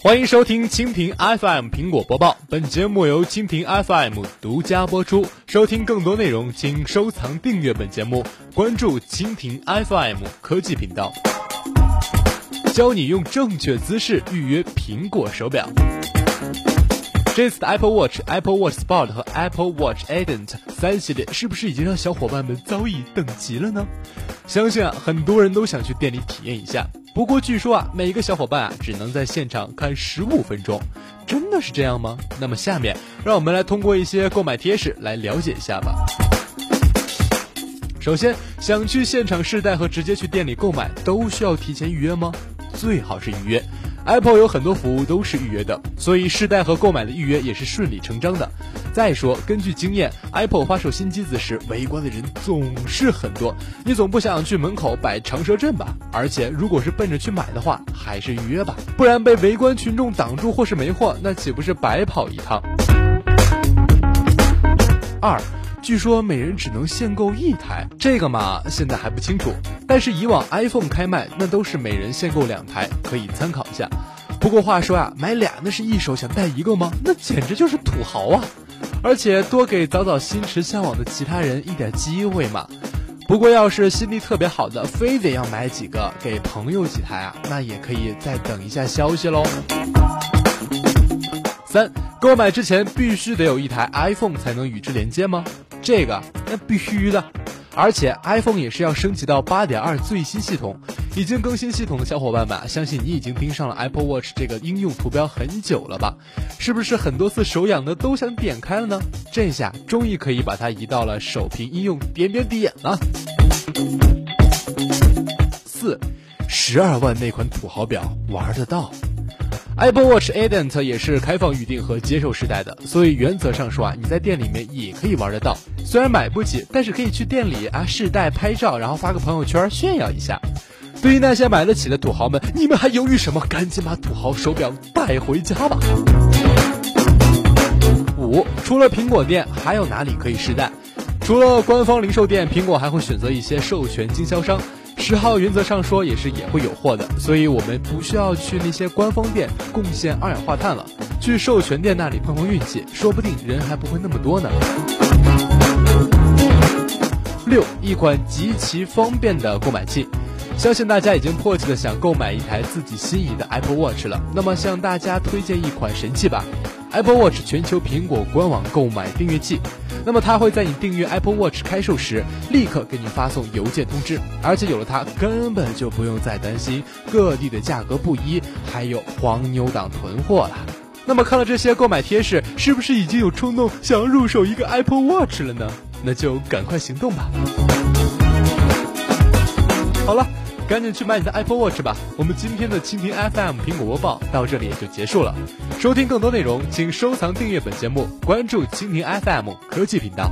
欢迎收听蜻蜓 FM 苹果播报，本节目由蜻蜓 FM 独家播出。收听更多内容，请收藏订阅本节目，关注蜻蜓 FM 科技频道，教你用正确姿势预约苹果手表。这次的 Apple Watch、Apple Watch Sport 和 Apple Watch Adient 三系列是不是已经让小伙伴们早已等急了呢？相信啊，很多人都想去店里体验一下。不过据说啊，每个小伙伴啊只能在现场看十五分钟，真的是这样吗？那么下面让我们来通过一些购买贴士来了解一下吧。首先，想去现场试戴和直接去店里购买都需要提前预约吗？最好是预约。Apple 有很多服务都是预约的，所以试戴和购买的预约也是顺理成章的。再说，根据经验，Apple 发售新机子时围观的人总是很多，你总不想去门口摆长蛇阵吧？而且，如果是奔着去买的话，还是预约吧，不然被围观群众挡住或是没货，那岂不是白跑一趟？二。据说每人只能限购一台，这个嘛现在还不清楚。但是以往 iPhone 开卖那都是每人限购两台，可以参考一下。不过话说呀，买俩那是一手想带一个吗？那简直就是土豪啊！而且多给早早心驰向往的其他人一点机会嘛。不过要是心地特别好的，非得要买几个给朋友几台啊，那也可以再等一下消息喽。三，购买之前必须得有一台 iPhone 才能与之连接吗？这个那必须的，而且 iPhone 也是要升级到八点二最新系统。已经更新系统的小伙伴们，相信你已经盯上了 Apple Watch 这个应用图标很久了吧？是不是很多次手痒的都想点开了呢？这下终于可以把它移到了首屏应用点点点了。四，十二万那款土豪表玩得到。Apple Watch Edent 也是开放预定和接受试戴的，所以原则上说啊，你在店里面也可以玩得到。虽然买不起，但是可以去店里啊试戴拍照，然后发个朋友圈炫耀一下。对于那些买得起的土豪们，你们还犹豫什么？赶紧把土豪手表带回家吧。五，除了苹果店，还有哪里可以试戴？除了官方零售店，苹果还会选择一些授权经销商。十号原则上说也是也会有货的，所以我们不需要去那些官方店贡献二氧化碳了，去授权店那里碰碰运气，说不定人还不会那么多呢。六，一款极其方便的购买器，相信大家已经迫切的想购买一台自己心仪的 Apple Watch 了。那么向大家推荐一款神器吧，Apple Watch 全球苹果官网购买订阅器。那么它会在你订阅 Apple Watch 开售时，立刻给你发送邮件通知，而且有了它，根本就不用再担心各地的价格不一，还有黄牛党囤货了。那么看了这些购买贴士，是不是已经有冲动想要入手一个 Apple Watch 了呢？那就赶快行动吧！好了。赶紧去买你的 Apple Watch 吧！我们今天的蜻蜓 FM 苹果播报到这里也就结束了。收听更多内容，请收藏订阅本节目，关注蜻蜓 FM 科技频道。